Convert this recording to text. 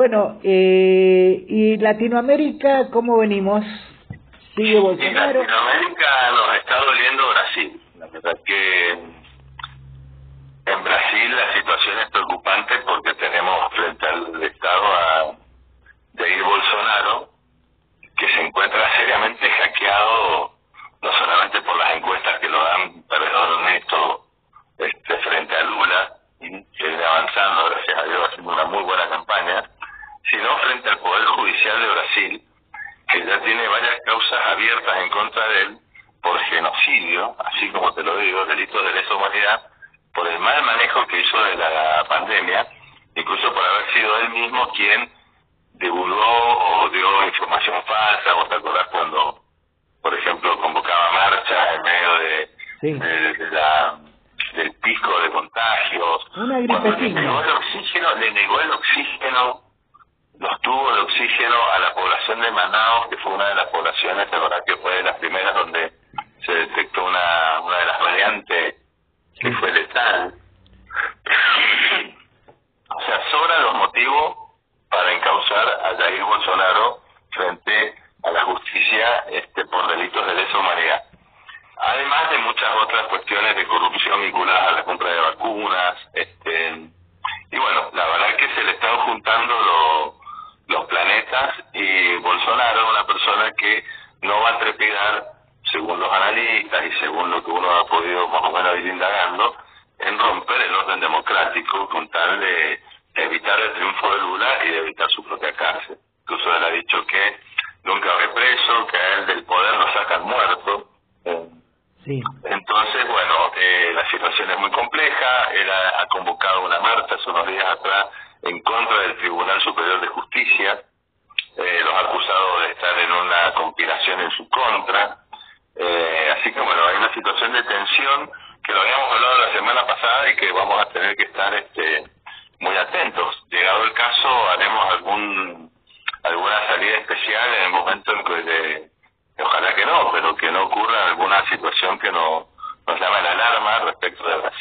Bueno, eh, ¿y Latinoamérica cómo venimos? ¿Sigue Bolsonaro? En Latinoamérica nos está doliendo Brasil. La verdad que en Brasil la situación es preocupante porque tenemos frente al Estado a Jair Bolsonaro, que se encuentra seriamente hackeado, no solamente por las encuestas que lo dan perdedor neto este, frente a Lula, que viene avanzando, gracias a Dios, haciendo una muy buena campaña, sino frente al Poder Judicial de Brasil, que ya tiene varias causas abiertas en contra de él por genocidio, así como te lo digo, delitos de lesa humanidad, por el mal manejo que hizo de la pandemia, incluso por haber sido él mismo quien divulgó o dio información falsa, vos te acordás cuando, por ejemplo, convocaba marcha en medio de, la del pico de contagios, Una cuando le negó el oxígeno, le negó el oxígeno, los tubos de oxígeno a la población de Manaus, que fue una de las poblaciones, la verdad que fue de las primeras donde se detectó una, una de las variantes que fue letal. o sea, sobran los motivos para encauzar a Jair Bolsonaro frente a la justicia este, por delitos de lesa humanidad. Además de muchas otras cuestiones de corrupción vinculadas a la compra de vacunas. Este, y bueno, la verdad es que se le están juntando los planetas y Bolsonaro es una persona que no va a trepidar, según los analistas y según lo que uno ha podido más o menos ir indagando, en romper el orden democrático con tal de evitar el triunfo de Lula y de evitar su propia cárcel. Incluso él ha dicho que nunca va preso, que a él del poder lo sacan muerto. Sí. Entonces, bueno, eh, la situación es muy compleja. Él ha, convocado una marcha hace unos días atrás en contra del Tribunal Superior de Justicia, en su contra. Eh, así que bueno, hay una situación de tensión que lo habíamos hablado la semana pasada y que vamos a tener que estar este, muy atentos. Llegado el caso, haremos algún alguna salida especial en el momento en que de, ojalá que no, pero que no ocurra alguna situación que no, nos llame la alarma respecto de las